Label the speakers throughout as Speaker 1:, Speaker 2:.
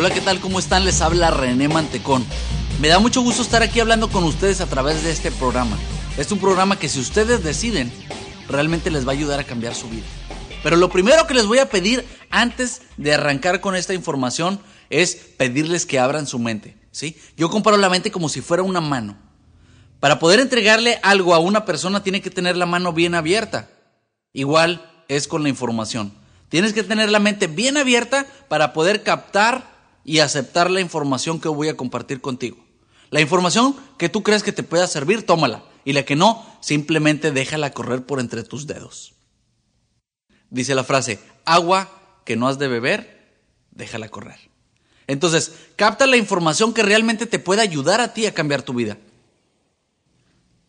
Speaker 1: Hola, ¿qué tal? ¿Cómo están? Les habla René Mantecón. Me da mucho gusto estar aquí hablando con ustedes a través de este programa. Es un programa que si ustedes deciden, realmente les va a ayudar a cambiar su vida. Pero lo primero que les voy a pedir antes de arrancar con esta información es pedirles que abran su mente, ¿sí? Yo comparo la mente como si fuera una mano. Para poder entregarle algo a una persona tiene que tener la mano bien abierta. Igual es con la información. Tienes que tener la mente bien abierta para poder captar y aceptar la información que voy a compartir contigo. La información que tú crees que te pueda servir, tómala. Y la que no, simplemente déjala correr por entre tus dedos. Dice la frase, agua que no has de beber, déjala correr. Entonces, capta la información que realmente te pueda ayudar a ti a cambiar tu vida.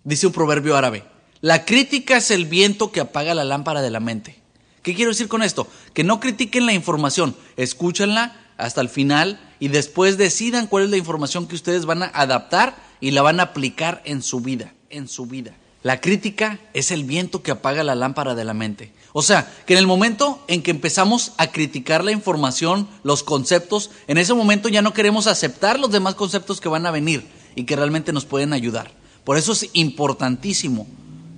Speaker 1: Dice un proverbio árabe, la crítica es el viento que apaga la lámpara de la mente. ¿Qué quiero decir con esto? Que no critiquen la información, escúchenla hasta el final y después decidan cuál es la información que ustedes van a adaptar y la van a aplicar en su vida, en su vida. La crítica es el viento que apaga la lámpara de la mente. O sea, que en el momento en que empezamos a criticar la información, los conceptos, en ese momento ya no queremos aceptar los demás conceptos que van a venir y que realmente nos pueden ayudar. Por eso es importantísimo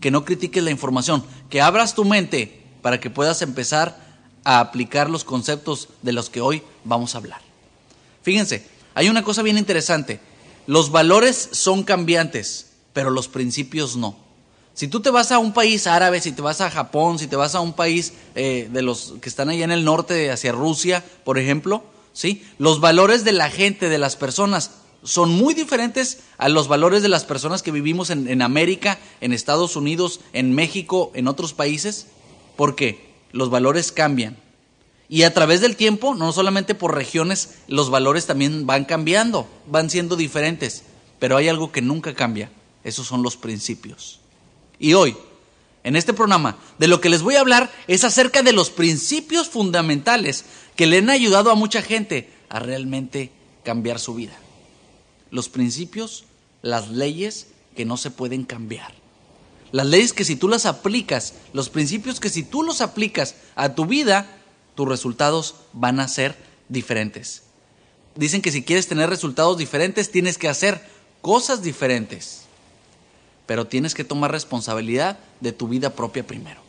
Speaker 1: que no critiques la información, que abras tu mente para que puedas empezar a aplicar los conceptos de los que hoy vamos a hablar. Fíjense, hay una cosa bien interesante. Los valores son cambiantes, pero los principios no. Si tú te vas a un país árabe, si te vas a Japón, si te vas a un país eh, de los que están allá en el norte, hacia Rusia, por ejemplo, ¿sí? los valores de la gente, de las personas, son muy diferentes a los valores de las personas que vivimos en, en América, en Estados Unidos, en México, en otros países, porque los valores cambian. Y a través del tiempo, no solamente por regiones, los valores también van cambiando, van siendo diferentes, pero hay algo que nunca cambia, esos son los principios. Y hoy, en este programa, de lo que les voy a hablar es acerca de los principios fundamentales que le han ayudado a mucha gente a realmente cambiar su vida los principios, las leyes que no se pueden cambiar. Las leyes que si tú las aplicas, los principios que si tú los aplicas a tu vida, tus resultados van a ser diferentes. Dicen que si quieres tener resultados diferentes, tienes que hacer cosas diferentes. Pero tienes que tomar responsabilidad de tu vida propia primero.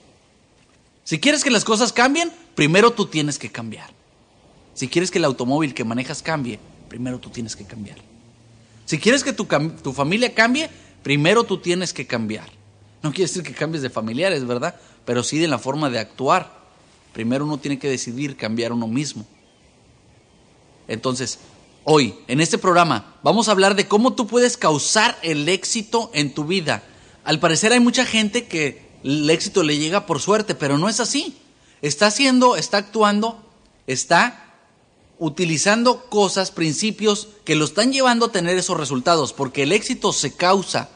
Speaker 1: Si quieres que las cosas cambien, primero tú tienes que cambiar. Si quieres que el automóvil que manejas cambie, primero tú tienes que cambiar. Si quieres que tu, tu familia cambie, primero tú tienes que cambiar. No quiere decir que cambies de familiares, ¿verdad? Pero sí de la forma de actuar. Primero uno tiene que decidir cambiar uno mismo. Entonces, hoy, en este programa, vamos a hablar de cómo tú puedes causar el éxito en tu vida. Al parecer hay mucha gente que el éxito le llega por suerte, pero no es así. Está haciendo, está actuando, está utilizando cosas, principios que lo están llevando a tener esos resultados, porque el éxito se causa,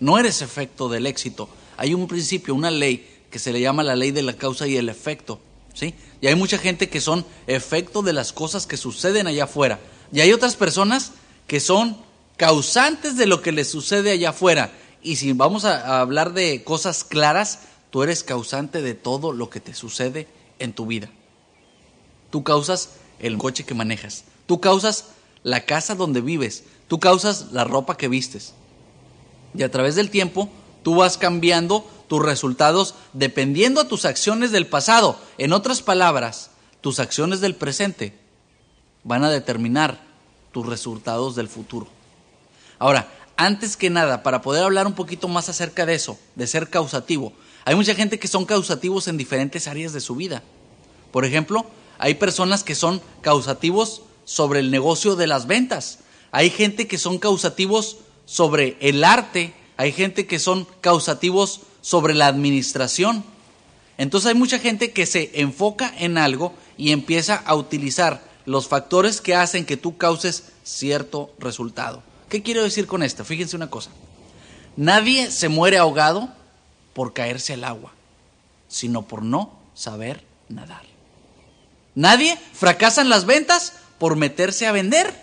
Speaker 1: no eres efecto del éxito. Hay un principio, una ley que se le llama la ley de la causa y el efecto, ¿sí? Y hay mucha gente que son efecto de las cosas que suceden allá afuera. Y hay otras personas que son causantes de lo que les sucede allá afuera. Y si vamos a, a hablar de cosas claras, tú eres causante de todo lo que te sucede en tu vida. Tú causas el coche que manejas. Tú causas la casa donde vives. Tú causas la ropa que vistes. Y a través del tiempo, tú vas cambiando tus resultados dependiendo a tus acciones del pasado. En otras palabras, tus acciones del presente van a determinar tus resultados del futuro. Ahora, antes que nada, para poder hablar un poquito más acerca de eso, de ser causativo, hay mucha gente que son causativos en diferentes áreas de su vida. Por ejemplo, hay personas que son causativos sobre el negocio de las ventas. Hay gente que son causativos sobre el arte. Hay gente que son causativos sobre la administración. Entonces hay mucha gente que se enfoca en algo y empieza a utilizar los factores que hacen que tú causes cierto resultado. ¿Qué quiero decir con esto? Fíjense una cosa. Nadie se muere ahogado por caerse al agua, sino por no saber nadar. Nadie fracasa en las ventas por meterse a vender,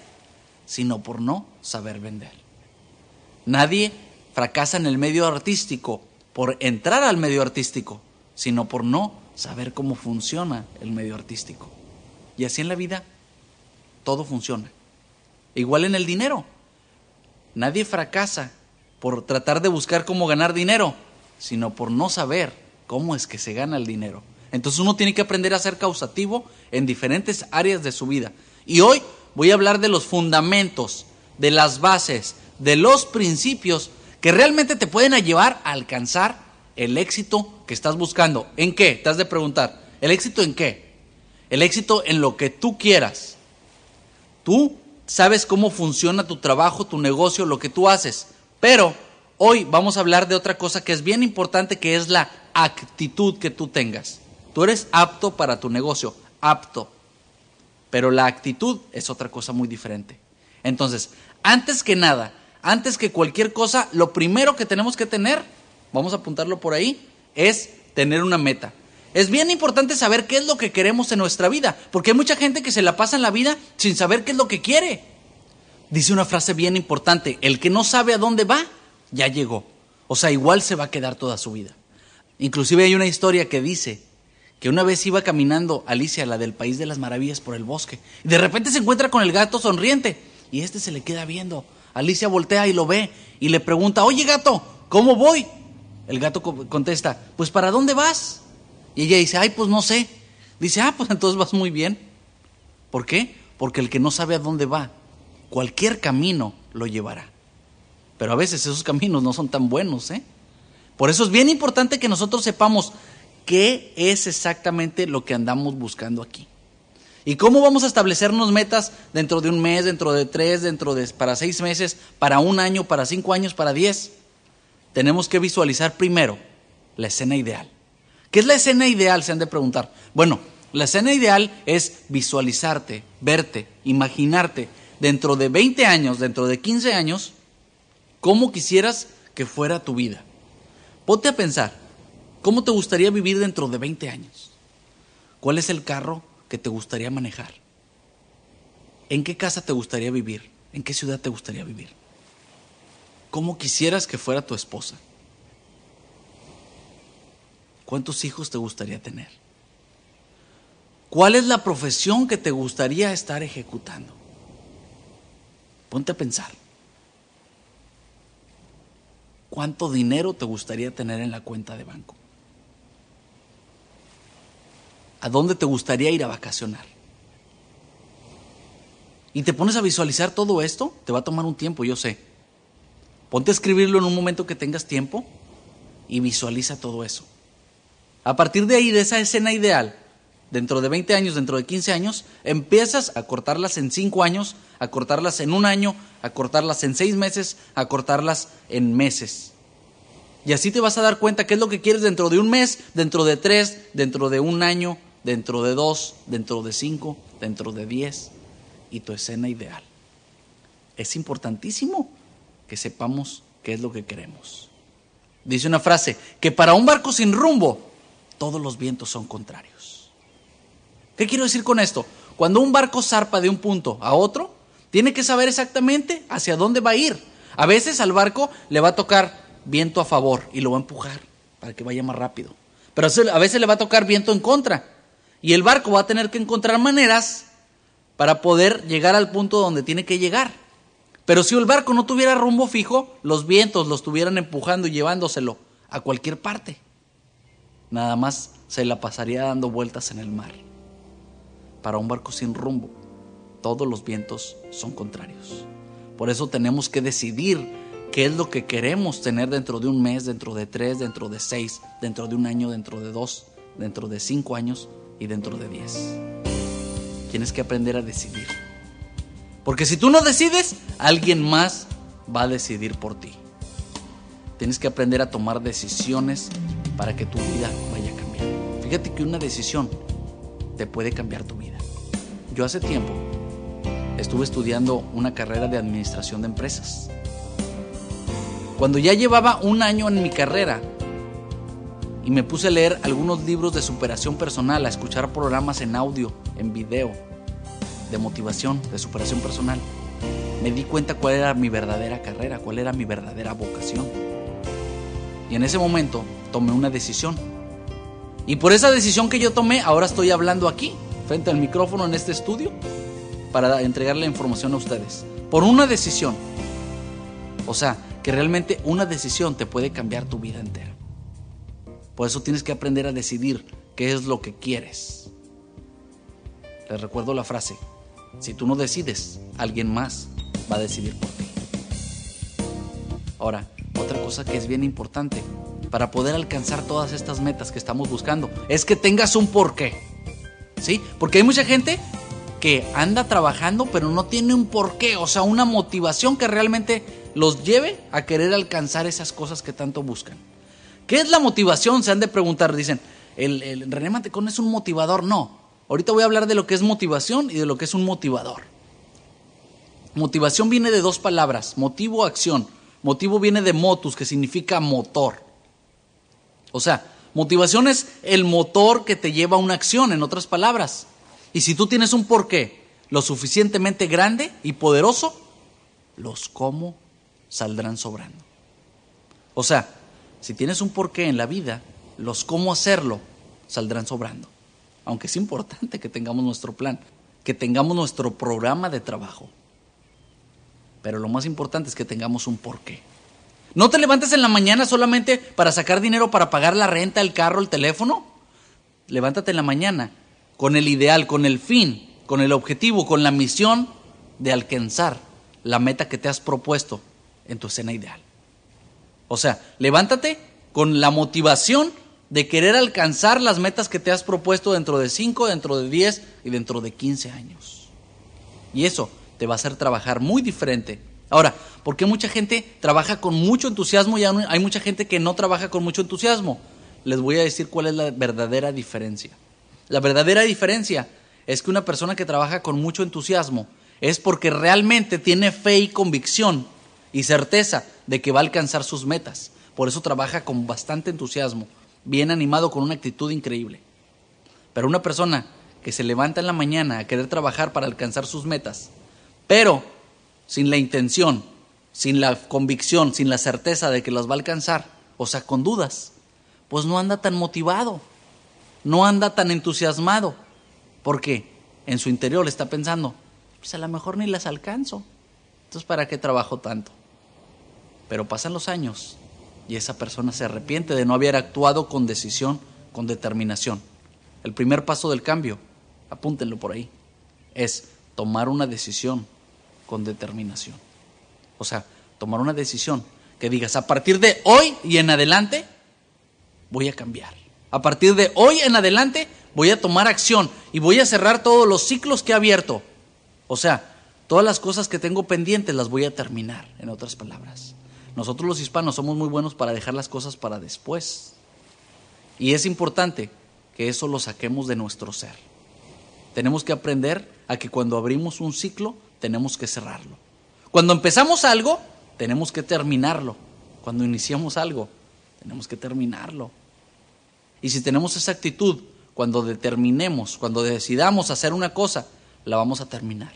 Speaker 1: sino por no saber vender. Nadie fracasa en el medio artístico por entrar al medio artístico, sino por no saber cómo funciona el medio artístico. Y así en la vida. todo funciona. Igual en el dinero. Nadie fracasa por tratar de buscar cómo ganar dinero, sino por no saber cómo es que se gana el dinero. Entonces uno tiene que aprender a ser causativo en diferentes áreas de su vida. Y hoy voy a hablar de los fundamentos, de las bases, de los principios que realmente te pueden llevar a alcanzar el éxito que estás buscando. ¿En qué? Te has de preguntar. ¿El éxito en qué? El éxito en lo que tú quieras. Tú sabes cómo funciona tu trabajo, tu negocio, lo que tú haces. Pero hoy vamos a hablar de otra cosa que es bien importante, que es la actitud que tú tengas. Tú eres apto para tu negocio, apto. Pero la actitud es otra cosa muy diferente. Entonces, antes que nada, antes que cualquier cosa, lo primero que tenemos que tener, vamos a apuntarlo por ahí, es tener una meta. Es bien importante saber qué es lo que queremos en nuestra vida, porque hay mucha gente que se la pasa en la vida sin saber qué es lo que quiere. Dice una frase bien importante, el que no sabe a dónde va, ya llegó. O sea, igual se va a quedar toda su vida. Inclusive hay una historia que dice que una vez iba caminando Alicia, la del País de las Maravillas, por el bosque, y de repente se encuentra con el gato sonriente, y este se le queda viendo. Alicia voltea y lo ve, y le pregunta, oye gato, ¿cómo voy? El gato contesta, pues ¿para dónde vas? Y ella dice, ay, pues no sé. Dice, ah, pues entonces vas muy bien. ¿Por qué? Porque el que no sabe a dónde va, cualquier camino lo llevará. Pero a veces esos caminos no son tan buenos, ¿eh? Por eso es bien importante que nosotros sepamos qué es exactamente lo que andamos buscando aquí. ¿Y cómo vamos a establecernos metas dentro de un mes, dentro de tres, dentro de para seis meses, para un año, para cinco años, para diez? Tenemos que visualizar primero la escena ideal. ¿Qué es la escena ideal? Se han de preguntar. Bueno, la escena ideal es visualizarte, verte, imaginarte dentro de 20 años, dentro de 15 años, cómo quisieras que fuera tu vida. Ponte a pensar, ¿cómo te gustaría vivir dentro de 20 años? ¿Cuál es el carro que te gustaría manejar? ¿En qué casa te gustaría vivir? ¿En qué ciudad te gustaría vivir? ¿Cómo quisieras que fuera tu esposa? ¿Cuántos hijos te gustaría tener? ¿Cuál es la profesión que te gustaría estar ejecutando? Ponte a pensar. ¿Cuánto dinero te gustaría tener en la cuenta de banco? ¿A dónde te gustaría ir a vacacionar? Y te pones a visualizar todo esto, te va a tomar un tiempo, yo sé. Ponte a escribirlo en un momento que tengas tiempo y visualiza todo eso. A partir de ahí, de esa escena ideal, dentro de 20 años, dentro de 15 años, empiezas a cortarlas en 5 años, a cortarlas en un año, a cortarlas en 6 meses, a cortarlas en meses. Y así te vas a dar cuenta qué es lo que quieres dentro de un mes, dentro de tres, dentro de un año, dentro de dos, dentro de cinco, dentro de diez, y tu escena ideal. Es importantísimo que sepamos qué es lo que queremos. Dice una frase, que para un barco sin rumbo, todos los vientos son contrarios. ¿Qué quiero decir con esto? Cuando un barco zarpa de un punto a otro, tiene que saber exactamente hacia dónde va a ir. A veces al barco le va a tocar viento a favor y lo va a empujar para que vaya más rápido. Pero a veces le va a tocar viento en contra. Y el barco va a tener que encontrar maneras para poder llegar al punto donde tiene que llegar. Pero si el barco no tuviera rumbo fijo, los vientos lo estuvieran empujando y llevándoselo a cualquier parte nada más se la pasaría dando vueltas en el mar. Para un barco sin rumbo, todos los vientos son contrarios. Por eso tenemos que decidir qué es lo que queremos tener dentro de un mes, dentro de tres, dentro de seis, dentro de un año, dentro de dos, dentro de cinco años dentro de diez. Tienes que aprender a decidir. Porque si tú no decides, alguien más va a decidir por ti. Tienes que aprender a tomar decisiones para que tu vida vaya a cambiar. Fíjate que una decisión te puede cambiar tu vida. Yo hace tiempo estuve estudiando una carrera de administración de empresas. Cuando ya llevaba un año en mi carrera y me puse a leer algunos libros de superación personal, a escuchar programas en audio, en video, de motivación, de superación personal, me di cuenta cuál era mi verdadera carrera, cuál era mi verdadera vocación. Y en ese momento tomé una decisión. Y por esa decisión que yo tomé, ahora estoy hablando aquí, frente al micrófono en este estudio. para entregar la información a ustedes. Por una decisión. O sea, que realmente una decisión te puede cambiar tu vida entera. Por eso tienes que aprender a decidir qué es lo que quieres. Les recuerdo la frase, si tú no decides, alguien más va a decidir por ti. Ahora, otra cosa que es bien importante para poder alcanzar todas estas metas que estamos buscando es que tengas un porqué. ¿Sí? Porque hay mucha gente que anda trabajando pero no tiene un porqué, o sea, una motivación que realmente los lleve a querer alcanzar esas cosas que tanto buscan. ¿Qué es la motivación? Se han de preguntar, dicen, ¿el, el René Mantecón es un motivador? No. Ahorita voy a hablar de lo que es motivación y de lo que es un motivador. Motivación viene de dos palabras, motivo, acción. Motivo viene de motus, que significa motor. O sea, motivación es el motor que te lleva a una acción, en otras palabras. Y si tú tienes un porqué lo suficientemente grande y poderoso, los cómo saldrán sobrando. O sea, si tienes un porqué en la vida, los cómo hacerlo saldrán sobrando. Aunque es importante que tengamos nuestro plan, que tengamos nuestro programa de trabajo. Pero lo más importante es que tengamos un porqué. No te levantes en la mañana solamente para sacar dinero para pagar la renta, el carro, el teléfono. Levántate en la mañana con el ideal, con el fin, con el objetivo, con la misión de alcanzar la meta que te has propuesto en tu escena ideal. O sea, levántate con la motivación de querer alcanzar las metas que te has propuesto dentro de 5, dentro de 10 y dentro de 15 años. Y eso te va a hacer trabajar muy diferente. Ahora, ¿por qué mucha gente trabaja con mucho entusiasmo y hay mucha gente que no trabaja con mucho entusiasmo? Les voy a decir cuál es la verdadera diferencia. La verdadera diferencia es que una persona que trabaja con mucho entusiasmo es porque realmente tiene fe y convicción y certeza de que va a alcanzar sus metas. Por eso trabaja con bastante entusiasmo, bien animado, con una actitud increíble. Pero una persona que se levanta en la mañana a querer trabajar para alcanzar sus metas, pero sin la intención, sin la convicción, sin la certeza de que las va a alcanzar, o sea, con dudas, pues no anda tan motivado, no anda tan entusiasmado, porque en su interior está pensando, pues a lo mejor ni las alcanzo, entonces ¿para qué trabajo tanto? Pero pasan los años y esa persona se arrepiente de no haber actuado con decisión, con determinación. El primer paso del cambio, apúntenlo por ahí, es tomar una decisión con determinación. O sea, tomar una decisión que digas, a partir de hoy y en adelante, voy a cambiar. A partir de hoy en adelante, voy a tomar acción y voy a cerrar todos los ciclos que he abierto. O sea, todas las cosas que tengo pendientes las voy a terminar, en otras palabras. Nosotros los hispanos somos muy buenos para dejar las cosas para después. Y es importante que eso lo saquemos de nuestro ser. Tenemos que aprender a que cuando abrimos un ciclo, tenemos que cerrarlo. Cuando empezamos algo, tenemos que terminarlo. Cuando iniciamos algo, tenemos que terminarlo. Y si tenemos esa actitud, cuando determinemos, cuando decidamos hacer una cosa, la vamos a terminar.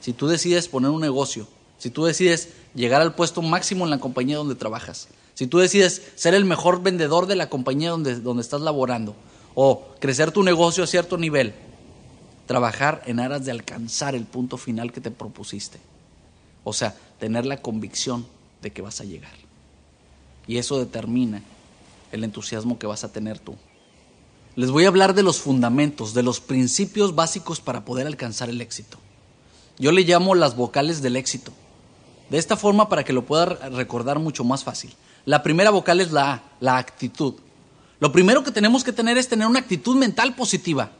Speaker 1: Si tú decides poner un negocio, si tú decides llegar al puesto máximo en la compañía donde trabajas, si tú decides ser el mejor vendedor de la compañía donde, donde estás laborando, o crecer tu negocio a cierto nivel, trabajar en aras de alcanzar el punto final que te propusiste. O sea, tener la convicción de que vas a llegar. Y eso determina el entusiasmo que vas a tener tú. Les voy a hablar de los fundamentos, de los principios básicos para poder alcanzar el éxito. Yo le llamo las vocales del éxito. De esta forma para que lo pueda recordar mucho más fácil. La primera vocal es la A, la actitud. Lo primero que tenemos que tener es tener una actitud mental positiva.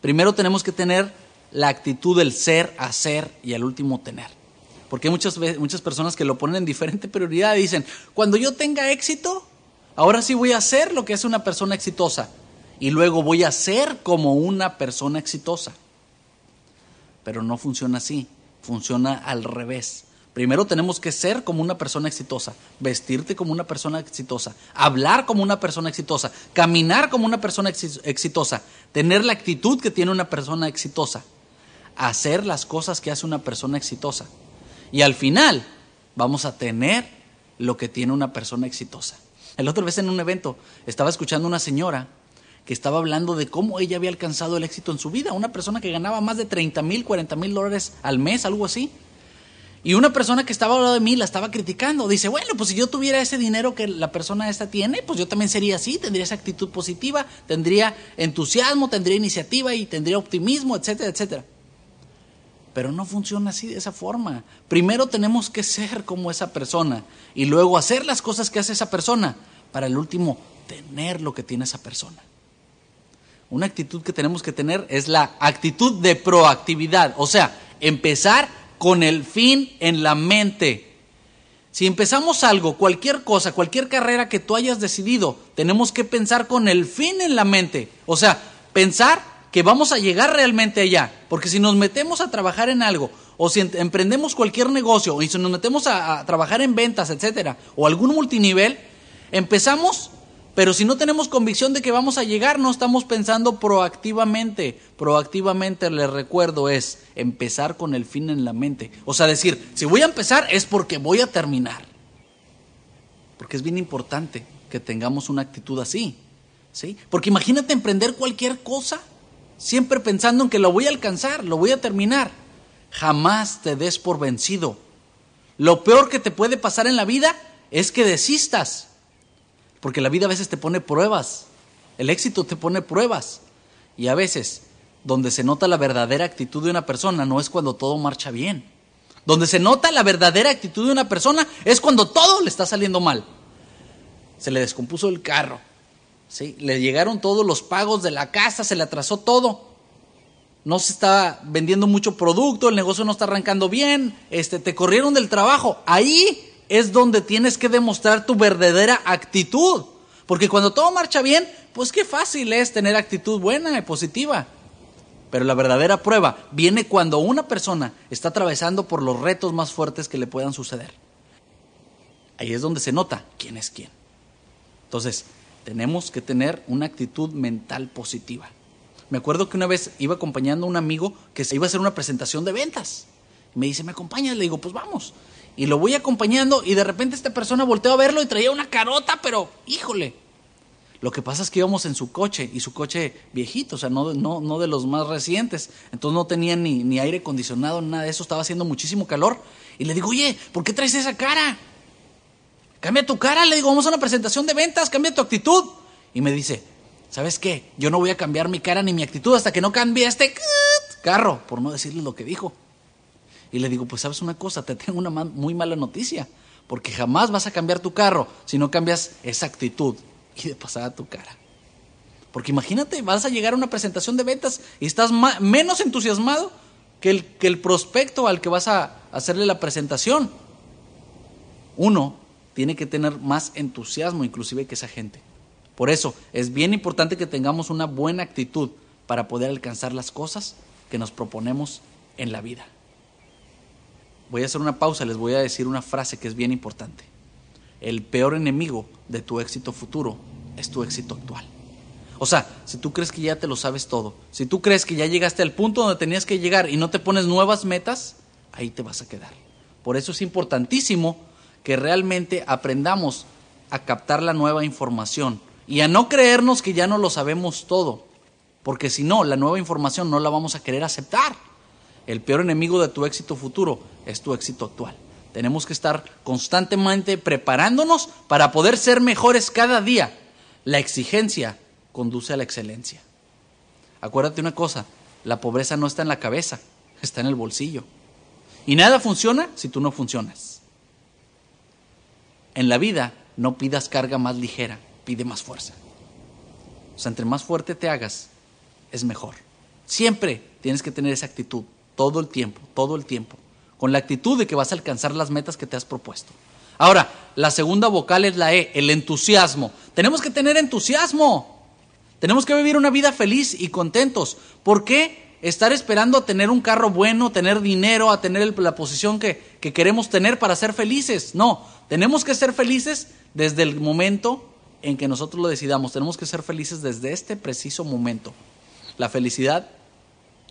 Speaker 1: Primero tenemos que tener la actitud del ser, hacer y al último tener. Porque hay muchas, muchas personas que lo ponen en diferente prioridad y dicen, cuando yo tenga éxito, ahora sí voy a hacer lo que es una persona exitosa. Y luego voy a ser como una persona exitosa. Pero no funciona así funciona al revés. Primero tenemos que ser como una persona exitosa, vestirte como una persona exitosa, hablar como una persona exitosa, caminar como una persona exitosa, tener la actitud que tiene una persona exitosa, hacer las cosas que hace una persona exitosa. Y al final vamos a tener lo que tiene una persona exitosa. El otro vez en un evento estaba escuchando una señora que estaba hablando de cómo ella había alcanzado el éxito en su vida. Una persona que ganaba más de 30 mil, 40 mil dólares al mes, algo así. Y una persona que estaba hablando de mí la estaba criticando. Dice, bueno, pues si yo tuviera ese dinero que la persona esta tiene, pues yo también sería así, tendría esa actitud positiva, tendría entusiasmo, tendría iniciativa y tendría optimismo, etcétera, etcétera. Pero no funciona así de esa forma. Primero tenemos que ser como esa persona y luego hacer las cosas que hace esa persona para el último tener lo que tiene esa persona. Una actitud que tenemos que tener es la actitud de proactividad, o sea, empezar con el fin en la mente. Si empezamos algo, cualquier cosa, cualquier carrera que tú hayas decidido, tenemos que pensar con el fin en la mente. O sea, pensar que vamos a llegar realmente allá. Porque si nos metemos a trabajar en algo, o si emprendemos cualquier negocio, o si nos metemos a, a trabajar en ventas, etcétera, o algún multinivel, empezamos pero si no tenemos convicción de que vamos a llegar, no estamos pensando proactivamente. Proactivamente, les recuerdo, es empezar con el fin en la mente. O sea, decir, si voy a empezar es porque voy a terminar. Porque es bien importante que tengamos una actitud así. ¿sí? Porque imagínate emprender cualquier cosa, siempre pensando en que lo voy a alcanzar, lo voy a terminar. Jamás te des por vencido. Lo peor que te puede pasar en la vida es que desistas. Porque la vida a veces te pone pruebas. El éxito te pone pruebas. Y a veces, donde se nota la verdadera actitud de una persona no es cuando todo marcha bien. Donde se nota la verdadera actitud de una persona es cuando todo le está saliendo mal. Se le descompuso el carro. ¿sí? Le llegaron todos los pagos de la casa, se le atrasó todo. No se está vendiendo mucho producto, el negocio no está arrancando bien, este, te corrieron del trabajo. Ahí es donde tienes que demostrar tu verdadera actitud. Porque cuando todo marcha bien, pues qué fácil es tener actitud buena y positiva. Pero la verdadera prueba viene cuando una persona está atravesando por los retos más fuertes que le puedan suceder. Ahí es donde se nota quién es quién. Entonces, tenemos que tener una actitud mental positiva. Me acuerdo que una vez iba acompañando a un amigo que se iba a hacer una presentación de ventas. Me dice, ¿me acompañas? Le digo, pues vamos y lo voy acompañando y de repente esta persona volteó a verlo y traía una carota, pero híjole. Lo que pasa es que íbamos en su coche y su coche viejito, o sea, no, no, no de los más recientes. Entonces no tenía ni, ni aire acondicionado, nada de eso, estaba haciendo muchísimo calor. Y le digo, oye, ¿por qué traes esa cara? Cambia tu cara, le digo, vamos a una presentación de ventas, cambia tu actitud. Y me dice, ¿sabes qué? Yo no voy a cambiar mi cara ni mi actitud hasta que no cambie este carro, por no decirle lo que dijo. Y le digo, pues sabes una cosa, te tengo una muy mala noticia, porque jamás vas a cambiar tu carro si no cambias esa actitud y de pasada tu cara. Porque imagínate, vas a llegar a una presentación de ventas y estás menos entusiasmado que el, que el prospecto al que vas a hacerle la presentación. Uno tiene que tener más entusiasmo inclusive que esa gente. Por eso es bien importante que tengamos una buena actitud para poder alcanzar las cosas que nos proponemos en la vida voy a hacer una pausa, les voy a decir una frase que es bien importante. El peor enemigo de tu éxito futuro es tu éxito actual. O sea, si tú crees que ya te lo sabes todo, si tú crees que ya llegaste al punto donde tenías que llegar y no te pones nuevas metas, ahí te vas a quedar. Por eso es importantísimo que realmente aprendamos a captar la nueva información y a no creernos que ya no lo sabemos todo, porque si no, la nueva información no la vamos a querer aceptar. El peor enemigo de tu éxito futuro es tu éxito actual. Tenemos que estar constantemente preparándonos para poder ser mejores cada día. La exigencia conduce a la excelencia. Acuérdate una cosa, la pobreza no está en la cabeza, está en el bolsillo. Y nada funciona si tú no funcionas. En la vida no pidas carga más ligera, pide más fuerza. O sea, entre más fuerte te hagas, es mejor. Siempre tienes que tener esa actitud todo el tiempo, todo el tiempo, con la actitud de que vas a alcanzar las metas que te has propuesto. Ahora, la segunda vocal es la E, el entusiasmo. Tenemos que tener entusiasmo. Tenemos que vivir una vida feliz y contentos. ¿Por qué estar esperando a tener un carro bueno, tener dinero, a tener la posición que, que queremos tener para ser felices? No, tenemos que ser felices desde el momento en que nosotros lo decidamos. Tenemos que ser felices desde este preciso momento. La felicidad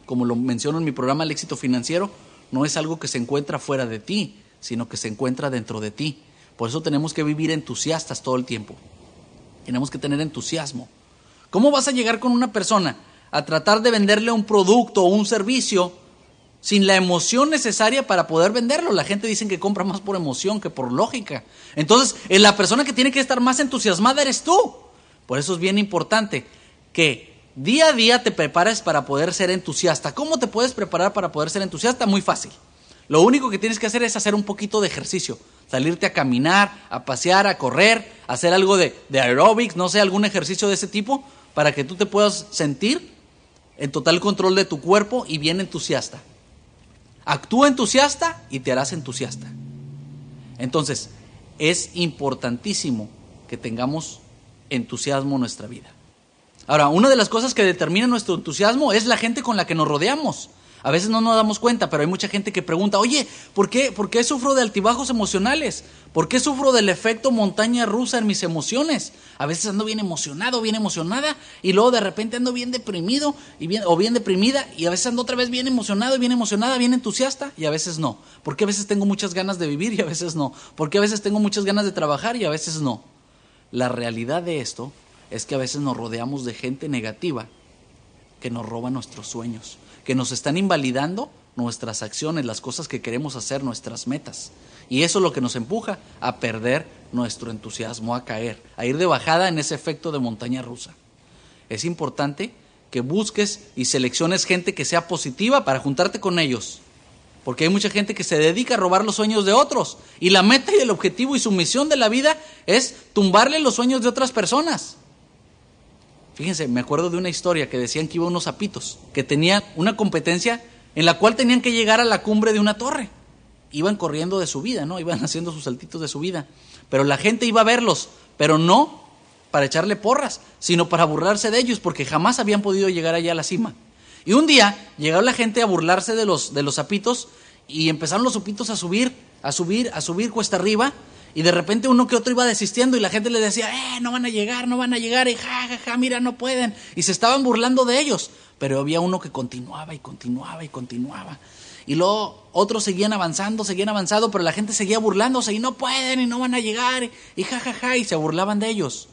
Speaker 1: como lo menciono en mi programa El éxito financiero, no es algo que se encuentra fuera de ti, sino que se encuentra dentro de ti. Por eso tenemos que vivir entusiastas todo el tiempo. Tenemos que tener entusiasmo. ¿Cómo vas a llegar con una persona a tratar de venderle un producto o un servicio sin la emoción necesaria para poder venderlo? La gente dice que compra más por emoción que por lógica. Entonces, eh, la persona que tiene que estar más entusiasmada eres tú. Por eso es bien importante que día a día te prepares para poder ser entusiasta. ¿Cómo te puedes preparar para poder ser entusiasta? Muy fácil. Lo único que tienes que hacer es hacer un poquito de ejercicio, salirte a caminar, a pasear, a correr, hacer algo de, de aerobics, no sé, algún ejercicio de ese tipo, para que tú te puedas sentir en total control de tu cuerpo y bien entusiasta. Actúa entusiasta y te harás entusiasta. Entonces, es importantísimo que tengamos entusiasmo en nuestra vida. Ahora, una de las cosas que determina nuestro entusiasmo es la gente con la que nos rodeamos. A veces no nos damos cuenta, pero hay mucha gente que pregunta, oye, ¿por qué, ¿por qué sufro de altibajos emocionales? ¿Por qué sufro del efecto montaña rusa en mis emociones? A veces ando bien emocionado, bien emocionada, y luego de repente ando bien deprimido y bien, o bien deprimida, y a veces ando otra vez bien emocionado bien emocionada, bien entusiasta, y a veces no. Porque a veces tengo muchas ganas de vivir y a veces no. Porque a veces tengo muchas ganas de trabajar y a veces no. La realidad de esto es que a veces nos rodeamos de gente negativa que nos roba nuestros sueños que nos están invalidando nuestras acciones, las cosas que queremos hacer, nuestras metas. Y eso es lo que nos empuja a perder nuestro entusiasmo, a caer, a ir de bajada en ese efecto de montaña rusa. Es importante que busques y selecciones gente que sea positiva para juntarte con ellos. Porque hay mucha gente que se dedica a robar los sueños de otros. Y la meta y el objetivo y su misión de la vida es tumbarle los sueños de otras personas. Fíjense, me acuerdo de una historia que decían que iba unos zapitos, que tenían una competencia en la cual tenían que llegar a la cumbre de una torre. Iban corriendo de su vida, ¿no? Iban haciendo sus saltitos de su vida. Pero la gente iba a verlos, pero no para echarle porras, sino para burlarse de ellos, porque jamás habían podido llegar allá a la cima. Y un día llegó la gente a burlarse de los, de los zapitos y empezaron los zapitos a subir, a subir, a subir cuesta arriba y de repente uno que otro iba desistiendo y la gente le decía, eh, no van a llegar, no van a llegar, y ja, ja, ja, mira, no pueden. Y se estaban burlando de ellos. Pero había uno que continuaba y continuaba y continuaba. Y luego otros seguían avanzando, seguían avanzando, pero la gente seguía burlándose y no pueden y no van a llegar y ja, ja, ja, y se burlaban de ellos.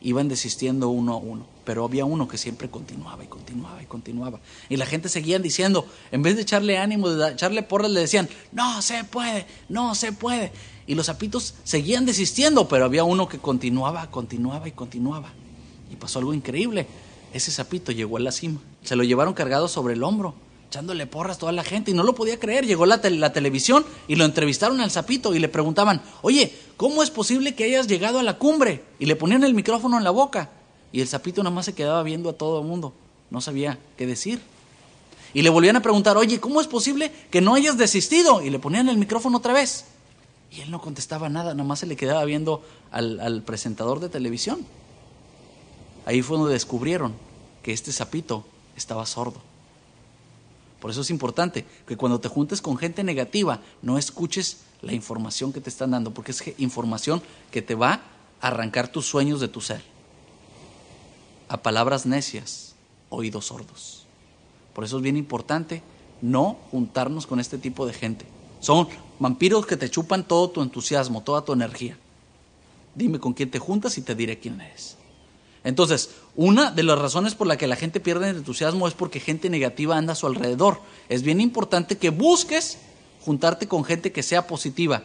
Speaker 1: Iban desistiendo uno a uno, pero había uno que siempre continuaba y continuaba y continuaba. Y la gente seguía diciendo, en vez de echarle ánimo, de echarle porras, le decían, no se puede, no se puede y los sapitos seguían desistiendo, pero había uno que continuaba, continuaba y continuaba. Y pasó algo increíble. Ese sapito llegó a la cima. Se lo llevaron cargado sobre el hombro, echándole porras toda la gente y no lo podía creer. Llegó la, la televisión y lo entrevistaron al sapito y le preguntaban, oye, ¿cómo es posible que hayas llegado a la cumbre? Y le ponían el micrófono en la boca. Y el sapito nada más se quedaba viendo a todo el mundo. No sabía qué decir. Y le volvían a preguntar, oye, ¿cómo es posible que no hayas desistido? Y le ponían el micrófono otra vez. Y él no contestaba nada, nomás se le quedaba viendo al, presentador de televisión. Ahí fue donde descubrieron que este sapito estaba sordo. Por eso es importante que cuando te juntes con gente negativa, no escuches la información que te están dando, porque es información que te va a arrancar tus sueños de tu ser. A palabras necias, oídos sordos. Por eso es bien importante no juntarnos con este tipo de gente. Son vampiros que te chupan todo tu entusiasmo, toda tu energía. Dime con quién te juntas y te diré quién eres. Entonces, una de las razones por la que la gente pierde el entusiasmo es porque gente negativa anda a su alrededor. Es bien importante que busques juntarte con gente que sea positiva.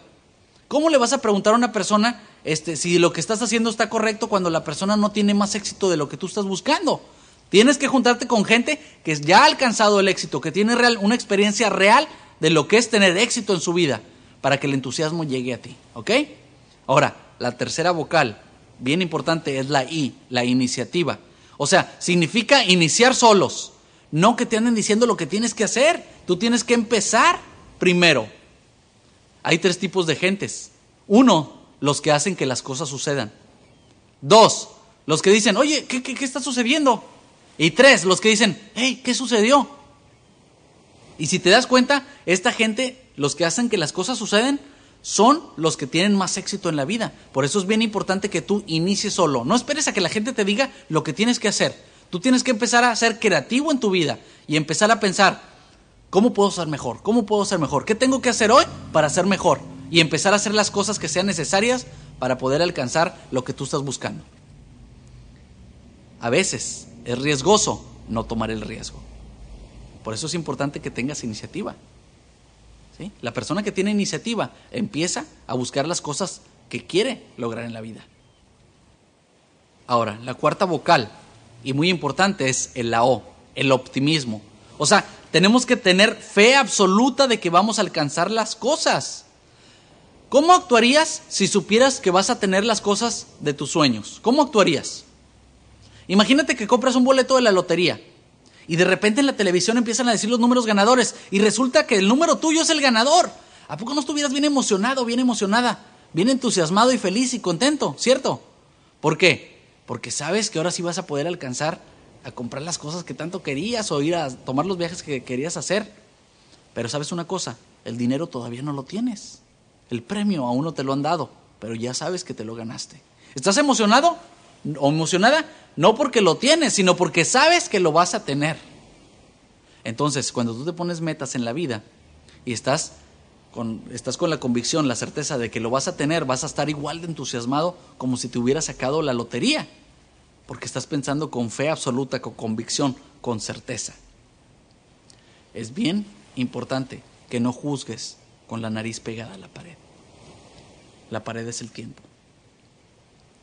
Speaker 1: ¿Cómo le vas a preguntar a una persona este, si lo que estás haciendo está correcto cuando la persona no tiene más éxito de lo que tú estás buscando? Tienes que juntarte con gente que ya ha alcanzado el éxito, que tiene real, una experiencia real de lo que es tener éxito en su vida para que el entusiasmo llegue a ti. ¿Ok? Ahora, la tercera vocal, bien importante, es la I, la iniciativa. O sea, significa iniciar solos, no que te anden diciendo lo que tienes que hacer. Tú tienes que empezar primero. Hay tres tipos de gentes. Uno, los que hacen que las cosas sucedan. Dos, los que dicen, oye, ¿qué, qué, qué está sucediendo? Y tres, los que dicen, hey, ¿qué sucedió? Y si te das cuenta, esta gente, los que hacen que las cosas suceden, son los que tienen más éxito en la vida. Por eso es bien importante que tú inicies solo. No esperes a que la gente te diga lo que tienes que hacer. Tú tienes que empezar a ser creativo en tu vida y empezar a pensar, ¿cómo puedo ser mejor? ¿Cómo puedo ser mejor? ¿Qué tengo que hacer hoy para ser mejor? Y empezar a hacer las cosas que sean necesarias para poder alcanzar lo que tú estás buscando. a veces es riesgoso no tomar el riesgo. Por eso es importante que tengas iniciativa. ¿Sí? La persona que tiene iniciativa empieza a buscar las cosas que quiere lograr en la vida. Ahora, la cuarta vocal, y muy importante, es el la el optimismo. O sea, tenemos que tener fe absoluta de que vamos a alcanzar las cosas. ¿Cómo actuarías si supieras que vas a tener las cosas de tus sueños? ¿Cómo actuarías? Imagínate que compras un boleto de la lotería y de repente en la televisión empiezan a decir los números ganadores y resulta que el número tuyo es el ganador. ¿A poco no estuvieras bien emocionado, bien emocionada, bien entusiasmado y feliz y contento, cierto? ¿Por qué? Porque sabes que ahora sí vas a poder alcanzar a comprar las cosas que tanto querías o ir a tomar los viajes que querías hacer. Pero sabes una cosa, el dinero todavía no lo tienes. El premio aún no te lo han dado, pero ya sabes que te lo ganaste. ¿Estás emocionado o emocionada? No porque lo tienes, sino porque sabes que lo vas a tener. Entonces, cuando tú te pones metas en la vida y estás con, estás con la convicción, la certeza de que lo vas a tener, vas a estar igual de entusiasmado como si te hubieras sacado la lotería porque estás pensando con fe absoluta, con convicción, con certeza. Es bien importante que no juzgues con la nariz pegada a la pared. La pared es el tiempo.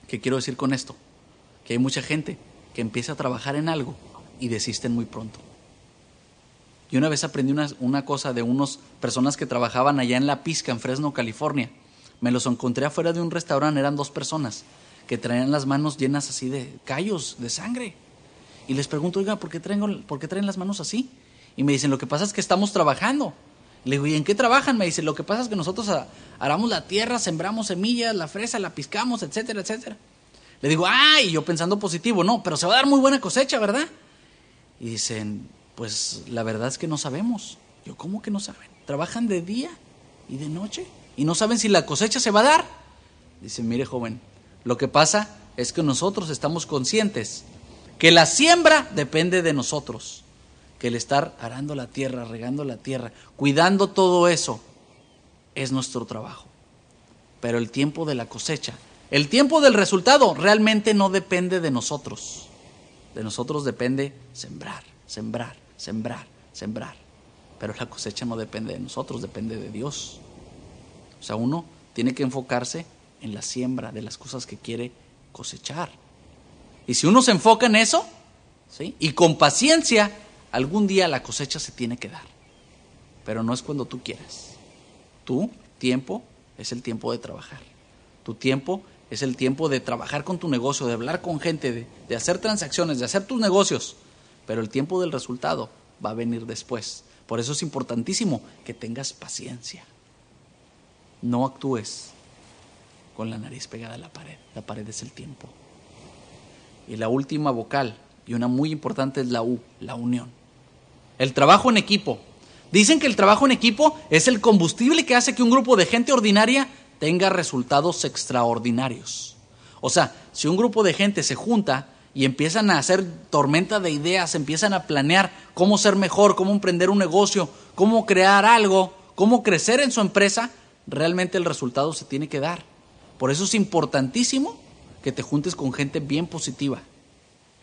Speaker 1: ¿Qué quiero decir con esto? Hay mucha gente que empieza a trabajar en algo y desisten muy pronto. Y una vez aprendí una, una cosa de unas personas que trabajaban allá en La Pizca, en Fresno, California. Me los encontré afuera de un restaurante, eran dos personas que traían las manos llenas así de callos, de sangre. Y les pregunto, oiga, ¿por qué, traen, ¿por traen las manos así? Y me dicen, lo que pasa es que estamos trabajando. Le digo, ¿y en qué trabajan? Me dicen, lo que pasa es que nosotros aramos la tierra, sembramos semillas, la fresa, la piscamos, etcétera, etcétera. Le digo, ay, yo pensando positivo, no, pero se va a dar muy buena cosecha, ¿verdad? Y dicen, pues la verdad es que no sabemos. Yo, ¿cómo que no saben? Trabajan de día y de noche y no saben si la cosecha se va a dar. Dicen, mire joven, lo que pasa es que nosotros estamos conscientes que la siembra depende de nosotros, que el estar arando la tierra, regando la tierra, cuidando todo eso, es nuestro trabajo. Pero el tiempo de la cosecha, el tiempo del resultado realmente no depende de nosotros. De nosotros depende sembrar, sembrar, sembrar, sembrar. Pero la cosecha no depende de nosotros, depende de Dios. O sea, uno tiene que enfocarse en la siembra de las cosas que quiere cosechar. Y si uno se enfoca en eso, ¿sí? y con paciencia, algún día la cosecha se tiene que dar. Pero no es cuando tú quieras. Tu tiempo es el tiempo de trabajar. Tu tiempo es el tiempo de trabajar con tu negocio, de hablar con gente, de, hacer transacciones, de hacer tus negocios. Pero el tiempo del resultado va a venir después. Por eso es importantísimo que tengas paciencia. No actúes con la nariz pegada a la pared. La pared es el tiempo. Y la última vocal, y una muy importante, es la U, la unión. El trabajo en equipo. Dicen que el trabajo en equipo es el combustible que hace que un grupo de gente ordinaria tenga resultados extraordinarios. O sea, si un grupo de gente se junta y empiezan a hacer tormenta de ideas, empiezan a planear cómo ser mejor, cómo emprender un negocio, cómo crear algo, cómo crecer en su empresa, realmente el resultado se tiene que dar. Por eso es importantísimo que te juntes con gente bien positiva.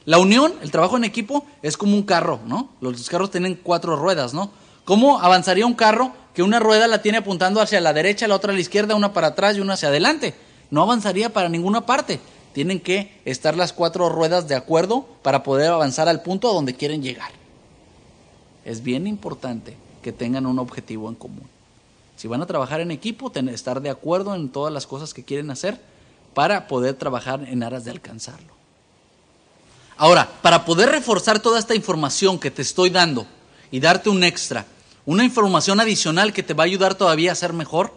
Speaker 1: La unión, el trabajo en equipo, es como un carro, ¿no? Los carros tienen cuatro ruedas, ¿no? ¿Cómo avanzaría un carro que una rueda la tiene apuntando hacia la derecha, la otra a la izquierda, una para atrás y una hacia adelante? No avanzaría para ninguna parte. Tienen que estar las cuatro ruedas de acuerdo para poder avanzar al punto a donde quieren llegar. Es bien importante que tengan un objetivo en común. Si van a trabajar en equipo, estar de acuerdo en todas las cosas que quieren hacer para poder trabajar en aras de alcanzarlo. Ahora, para poder reforzar toda esta información que te estoy dando y darte un extra, una información adicional que te va a ayudar todavía a ser mejor,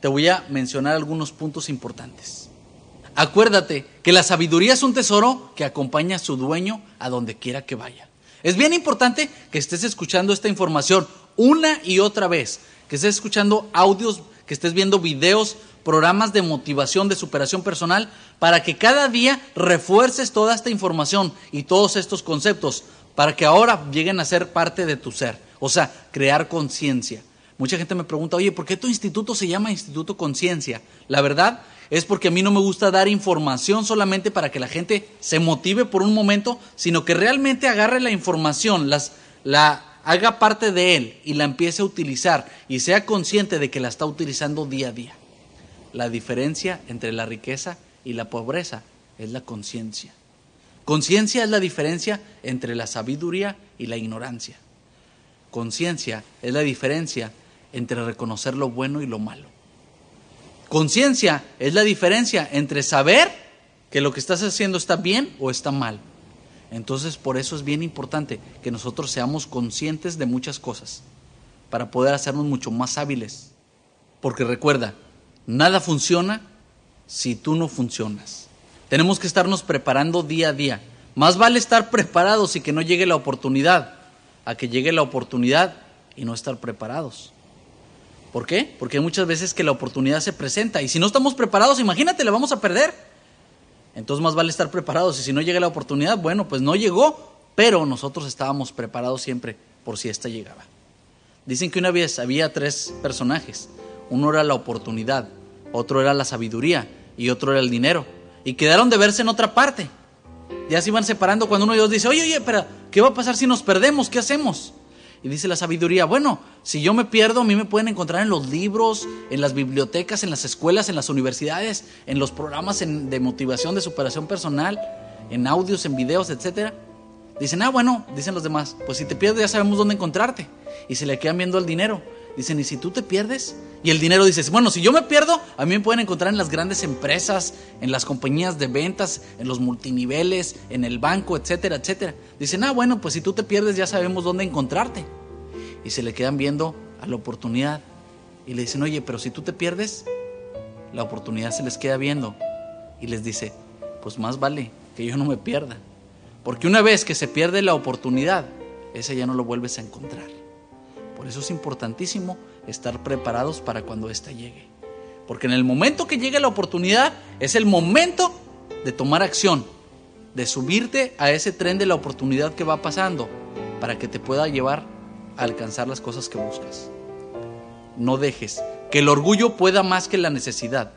Speaker 1: te voy a mencionar algunos puntos importantes. Acuérdate que la sabiduría es un tesoro que acompaña a su dueño a donde quiera que vaya. Es bien importante que estés escuchando esta información una y otra vez que estés escuchando audios, que estés viendo videos, programas de motivación, de superación personal, para que cada día refuerces toda esta información y todos estos conceptos, para que ahora lleguen a ser parte de tu ser. O sea, crear conciencia, Mucha gente me pregunta, oye, ¿por qué tu instituto se llama Instituto Conciencia? La verdad es porque a mí no me gusta dar información solamente para que la gente se motive por un momento, sino que realmente agarre la información, la haga parte de él y la empiece a utilizar y sea consciente de que la está utilizando día a día. La diferencia entre la riqueza y la pobreza es la conciencia. Conciencia es la diferencia entre la sabiduría y la ignorancia. Conciencia es la diferencia entre reconocer lo bueno y lo malo. Conciencia es la diferencia entre saber que lo que estás haciendo está bien o está mal. Entonces por eso es bien importante que nosotros seamos conscientes de muchas cosas, para poder hacernos mucho más hábiles. Porque recuerda, nada funciona si tú no funcionas. Tenemos que estarnos preparando día a día. Más vale estar preparados y que no llegue la oportunidad, a que llegue la oportunidad y no estar preparados. ¿Por qué? Porque hay muchas veces que la oportunidad se presenta y si no estamos preparados, imagínate, la vamos a perder. Entonces más vale estar preparados y si no llega la oportunidad, bueno, pues no llegó, pero nosotros estábamos preparados siempre por si esta llegaba. Dicen que una vez había tres personajes. Uno era la oportunidad, otro era la sabiduría y otro era el dinero. Y quedaron de verse en otra parte. Ya se iban separando cuando uno de ellos dice, oye, oye, pero ¿qué va a pasar si nos perdemos? ¿Qué hacemos? Y dice la sabiduría, bueno, si yo me pierdo, a mí me pueden encontrar en los libros, en las bibliotecas, en las escuelas, en las universidades, en los programas de motivación, de superación personal, en audios, en videos, etc. Dicen, ah, bueno, dicen los demás, pues si te pierdes ya sabemos dónde encontrarte. Y se le quedan viendo el dinero. Dicen, ¿y si tú te pierdes? Y el dinero dice, bueno, si yo me pierdo, a mí me pueden encontrar en las grandes empresas, en las compañías de ventas, en los multiniveles, en el banco, etcétera, etcétera. Dicen, ah, bueno, pues si tú te pierdes ya sabemos dónde encontrarte. Y se le quedan viendo a la oportunidad. Y le dicen, oye, pero si tú te pierdes, la oportunidad se les queda viendo. Y les dice, pues más vale que yo no me pierda. Porque una vez que se pierde la oportunidad, esa ya no lo vuelves a encontrar. Por eso es importantísimo estar preparados para cuando ésta llegue. Porque en el momento que llegue la oportunidad es el momento de tomar acción, de subirte a ese tren de la oportunidad que va pasando para que te pueda llevar a alcanzar las cosas que buscas. No dejes que el orgullo pueda más que la necesidad.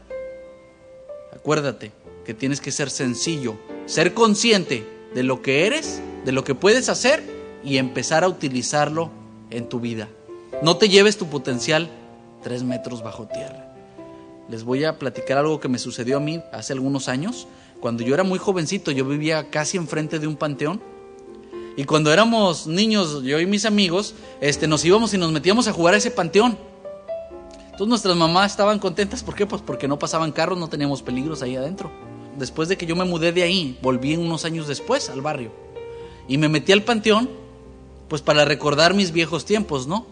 Speaker 1: Acuérdate que tienes que ser sencillo, ser consciente de lo que eres, de lo que puedes hacer y empezar a utilizarlo en tu vida. No te lleves tu potencial tres metros bajo tierra. Les voy a platicar algo que me sucedió a mí hace algunos años. Cuando yo era muy jovencito, yo vivía casi enfrente de un panteón. Y cuando éramos niños, yo y mis amigos, este, nos íbamos y nos metíamos a jugar a ese panteón. Entonces nuestras mamás estaban contentas. ¿Por qué? Pues porque no pasaban carros, no teníamos peligros ahí adentro. Después de que yo me mudé de ahí, volví unos años después al barrio. Y me metí al panteón pues para recordar mis viejos tiempos, ¿no?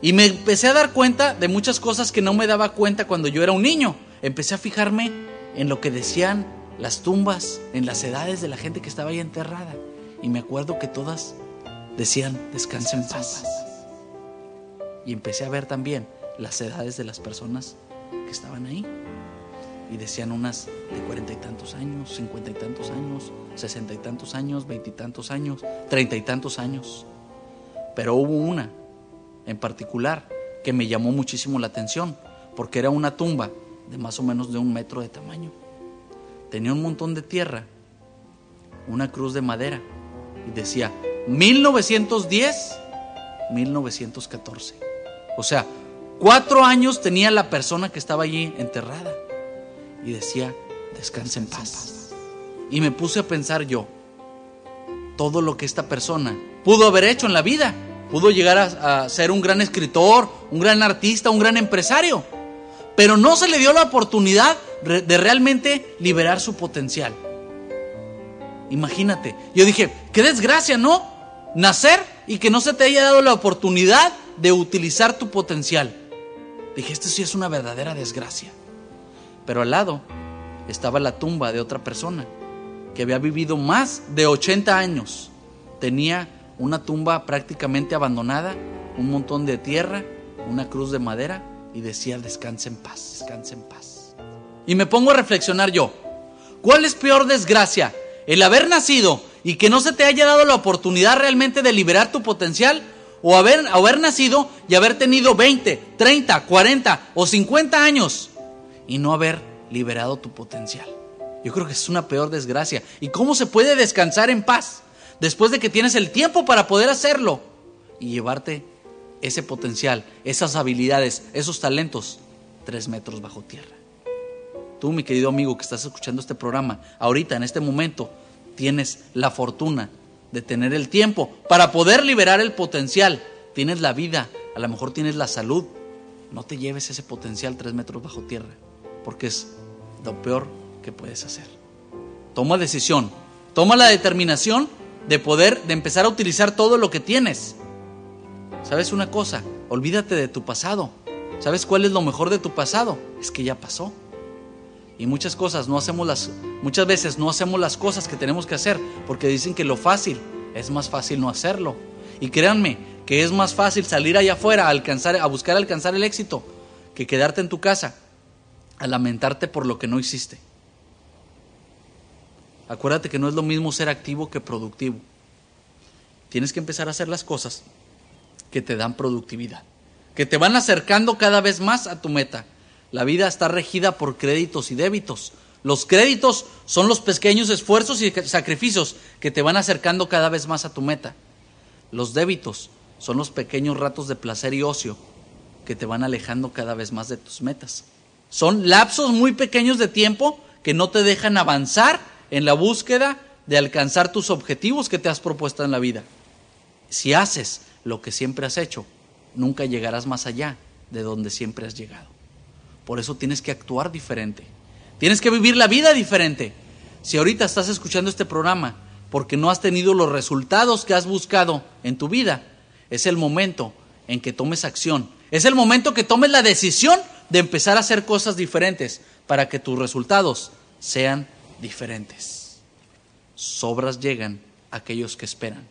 Speaker 1: Y me empecé a dar cuenta de muchas cosas que no me daba cuenta cuando yo era un niño. Empecé a fijarme en lo que decían las tumbas, en las edades de la gente que estaba ahí enterrada. Y me acuerdo que todas decían, descansen en paz. Y empecé a ver también las edades de las personas que estaban ahí. Y decían unas de cuarenta y tantos años, cincuenta y tantos años, sesenta y tantos años, veintitantos años, treinta y tantos años. Pero hubo una en particular que me llamó muchísimo la atención, porque era una tumba de más o menos de un metro de tamaño. Tenía un montón de tierra, una cruz de madera, y decía 1910, 1914. O sea, cuatro años tenía la persona que estaba allí enterrada y decía, descanse en paz. Y me puse a pensar yo, todo lo que esta persona pudo haber hecho en la vida, pudo llegar a, ser un gran escritor, un gran artista, un gran empresario, pero no se le dio la oportunidad de realmente liberar su potencial. Imagínate, yo dije, qué desgracia, ¿no? Nacer y que no se te haya dado la oportunidad de utilizar tu potencial. Dije, esto sí es una verdadera desgracia. Pero al lado estaba la tumba de otra persona que había vivido más de 80 años. Tenía una tumba prácticamente abandonada, un montón de tierra, una cruz de madera y decía descanse en paz, descanse en paz. Y me pongo a reflexionar yo, ¿cuál es peor desgracia? ¿El haber nacido y que no se te haya dado la oportunidad realmente de liberar tu potencial? o haber, haber nacido y haber tenido 20, 30, 40 o 50 años y no haber liberado tu potencial. Yo creo que es una peor desgracia. ¿Y cómo se puede descansar en paz después de que tienes el tiempo para poder hacerlo y llevarte ese potencial, esas habilidades, esos talentos tres metros bajo tierra? Tú, mi querido amigo que estás escuchando este programa, ahorita, en este momento, tienes la fortuna de tener el tiempo para poder liberar el potencial. Tienes la vida, a lo mejor tienes la salud. No te lleves ese potencial tres metros bajo tierra, porque es lo peor que puedes hacer. Toma decisión, toma la determinación de poder, de empezar a utilizar todo lo que tienes. ¿Sabes una cosa? Olvídate de tu pasado. ¿Sabes cuál es lo mejor de tu pasado? Es que ya pasó. Y muchas cosas no hacemos las muchas veces no hacemos las cosas que tenemos que hacer porque dicen que lo fácil es más fácil no hacerlo. Y créanme que es más fácil salir allá afuera alcanzar a buscar alcanzar el éxito que quedarte en tu casa a lamentarte por lo que no hiciste. Acuérdate que no es lo mismo ser activo que productivo. Tienes que empezar a hacer las cosas que te dan productividad, que te van acercando cada vez más a tu meta. La vida está regida por créditos y débitos. Los créditos son los pequeños esfuerzos y sacrificios que te van acercando cada vez más a tu meta. Los débitos son los pequeños ratos de placer y ocio que te van alejando cada vez más de tus metas. Son lapsos muy pequeños de tiempo que no te dejan avanzar en la búsqueda de alcanzar tus objetivos que te has propuesto en la vida. Si haces lo que siempre has hecho, nunca llegarás más allá de donde siempre has llegado. Por eso tienes que actuar diferente. Tienes que vivir la vida diferente. Si ahorita estás escuchando este programa porque no has tenido los resultados que has buscado en tu vida, es el momento en que tomes acción. Es el momento que tomes la decisión de empezar a hacer cosas diferentes para que tus resultados sean diferentes. Sobras llegan a aquellos que esperan.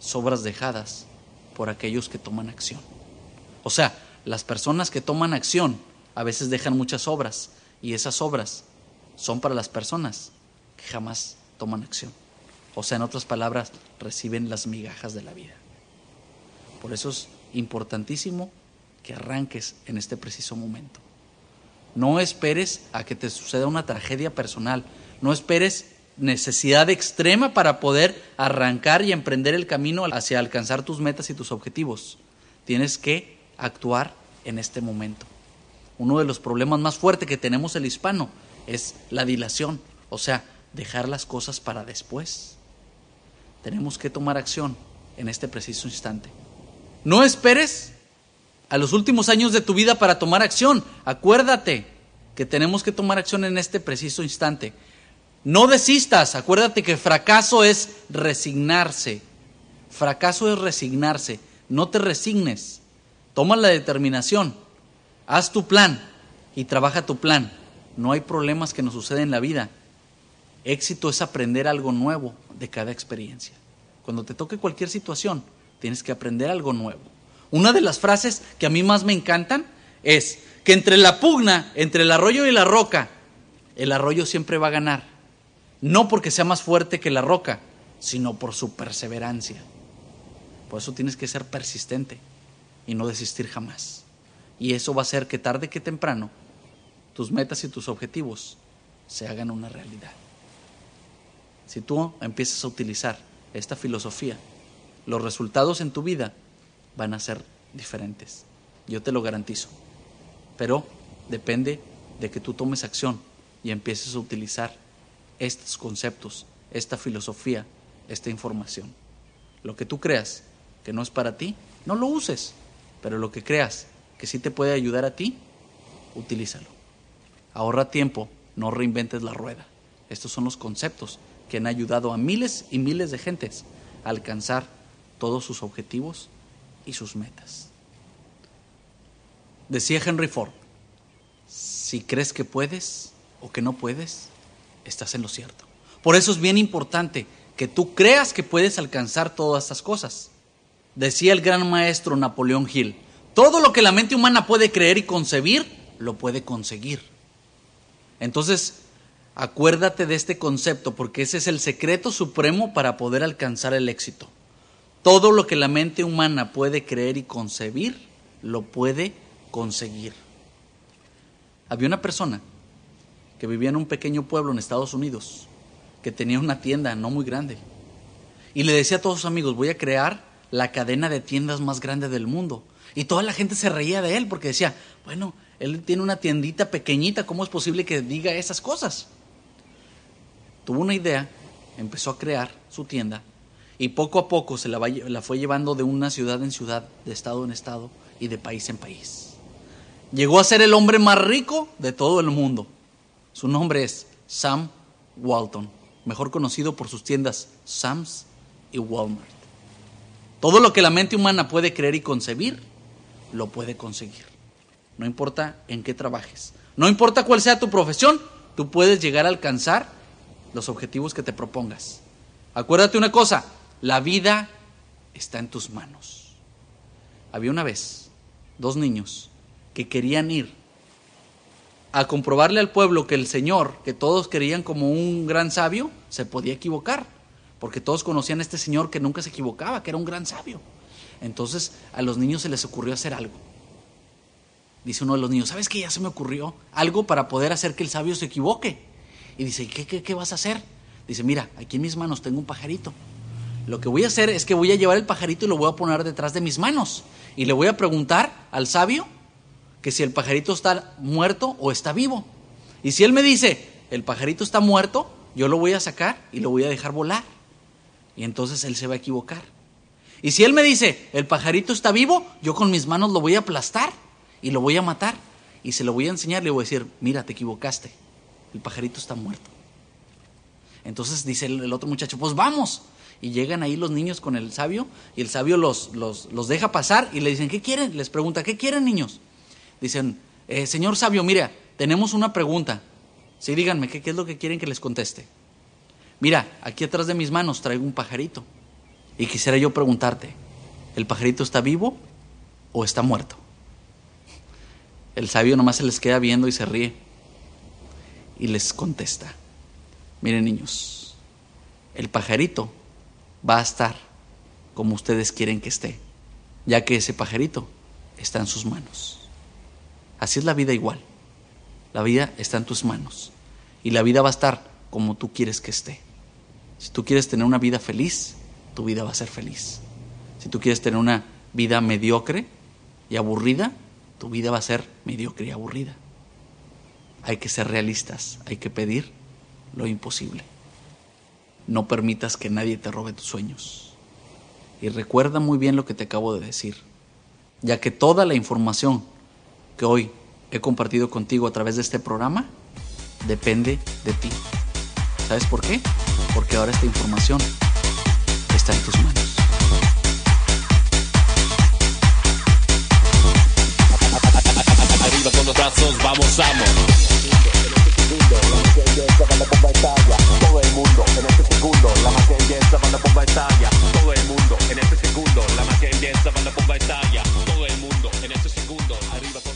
Speaker 1: Sobras dejadas por aquellos que toman acción. O sea, las personas que toman acción a veces dejan muchas obras y esas obras son para las personas que jamás toman acción. O sea, en otras palabras, reciben las migajas de la vida. Por eso es importantísimo que arranques en este preciso momento. No esperes a que te suceda una tragedia personal. No esperes necesidad extrema para poder arrancar y emprender el camino hacia alcanzar tus metas y tus objetivos. Tienes que actuar en este momento uno de los problemas más fuertes que tenemos el hispano es la dilación, o sea, dejar las cosas para después. Tenemos que tomar acción en este preciso instante. No esperes a los últimos años de tu vida para tomar acción. Acuérdate que tenemos que tomar acción en este preciso instante. No desistas, acuérdate que fracaso es resignarse. Fracaso es resignarse. No te resignes. Toma la determinación Haz tu plan y trabaja tu plan. No hay problemas que nos suceden en la vida. Éxito es aprender algo nuevo de cada experiencia. Cuando te toque cualquier situación, tienes que aprender algo nuevo. Una de las frases que a mí más me encantan es que entre la pugna, entre el arroyo y la roca, el arroyo siempre va a ganar. No porque sea más fuerte que la roca, sino por su perseverancia. Por eso tienes que ser persistente y no desistir jamás. Y eso va a hacer que tarde que temprano tus metas y tus objetivos se hagan una realidad. Si tú empiezas a utilizar esta filosofía, los resultados en tu vida van a ser diferentes. Yo te lo garantizo. Pero depende de que tú tomes acción y empieces a utilizar estos conceptos, esta filosofía, esta información. Lo que tú creas que no es para ti, no lo uses, pero lo que creas que sí te puede ayudar a ti, utilízalo. Ahorra tiempo, no reinventes la rueda. Estos son los conceptos que han ayudado a miles y miles de gentes a alcanzar todos sus objetivos y sus metas. Decía Henry Ford, si crees que puedes o que no puedes, estás en lo cierto. Por eso es bien importante que tú creas que puedes alcanzar todas estas cosas. Decía el gran maestro Napoleón Hill, todo lo que la mente humana puede creer y concebir, lo puede conseguir. Entonces, acuérdate de este concepto porque ese es el secreto supremo para poder alcanzar el éxito. Todo lo que la mente humana puede creer y concebir, lo puede conseguir. Había una persona que vivía en un pequeño pueblo en Estados Unidos, que tenía una tienda no muy grande. Y le decía a todos sus amigos, voy a crear la cadena de tiendas más grande del mundo. Y toda la gente se reía de él porque decía, bueno, él tiene una tiendita pequeñita, ¿cómo es posible que diga esas cosas? Tuvo una idea, empezó a crear su tienda y poco a poco se la, fue llevando de una ciudad en ciudad, de estado en estado y de país en país. Llegó a ser el hombre más rico de todo el mundo. Su nombre es Sam Walton, mejor conocido por sus tiendas Sam's y Walmart. Todo lo que la mente humana puede creer y concebir, lo puede conseguir. No importa en qué trabajes, no importa cuál sea tu profesión, tú puedes llegar a alcanzar los objetivos que te propongas. Acuérdate una cosa, la vida está en tus manos. Había una vez dos niños que querían ir a comprobarle al pueblo que el Señor, que todos querían como un gran sabio, se podía equivocar, porque todos conocían a este Señor que nunca se equivocaba, que era un gran sabio. Entonces a los niños se les ocurrió hacer algo. Dice uno de los niños, ¿sabes qué? Ya se me ocurrió algo para poder hacer que el sabio se equivoque. Y dice, ¿qué, qué, qué vas a hacer? Dice, mira, aquí en mis manos tengo un pajarito. Lo que voy a hacer es que voy a llevar el pajarito y lo voy a poner detrás de mis manos. Y le voy a preguntar al sabio que si el pajarito está muerto o está vivo. Y si él me dice, el pajarito está muerto, yo lo voy a sacar y lo voy a dejar volar. Y entonces él se va a equivocar. Y si él me dice, el pajarito está vivo, yo con mis manos lo voy a aplastar y lo voy a matar. Y se lo voy a enseñar, le voy a decir, mira, te equivocaste. El pajarito está muerto. Entonces dice el, otro muchacho, pues vamos. Y llegan ahí los niños con el sabio y el sabio los, los, deja pasar y le dicen, ¿qué quieren? Les pregunta, ¿qué quieren niños? Dicen, eh, señor sabio, mira, tenemos una pregunta. Sí, díganme, ¿qué, ¿qué es lo que quieren que les conteste? Mira, aquí atrás de mis manos traigo un pajarito. Y quisiera yo preguntarte, ¿el pajarito está vivo o está muerto? El sabio nomás se les queda viendo y se ríe. Y les contesta, miren niños, el pajarito va a estar como ustedes quieren que esté, ya que ese pajarito está en sus manos. Así es la vida igual. La vida está en tus manos y la vida va a estar como tú quieres que esté. Si tú quieres tener una vida feliz, tu vida va a ser feliz. Si tú quieres tener una vida mediocre y aburrida, tu vida va a ser mediocre y aburrida. Hay que ser realistas, hay que pedir lo imposible. No permitas que nadie te robe tus sueños. Y recuerda muy bien lo que te acabo de decir, ya que toda la información que hoy he compartido contigo a través de este programa depende de ti. ¿Sabes por qué? Porque ahora esta información está en tus manos.
Speaker 2: Arriba con los brazos, vamos, vamos belleza con la bomba estalla. Todo el mundo en este segundo, la magia belleza con la bomba estalla. Todo el mundo en este segundo, la magia belleza con la bomba estalla. Todo el mundo en este segundo, arriba todo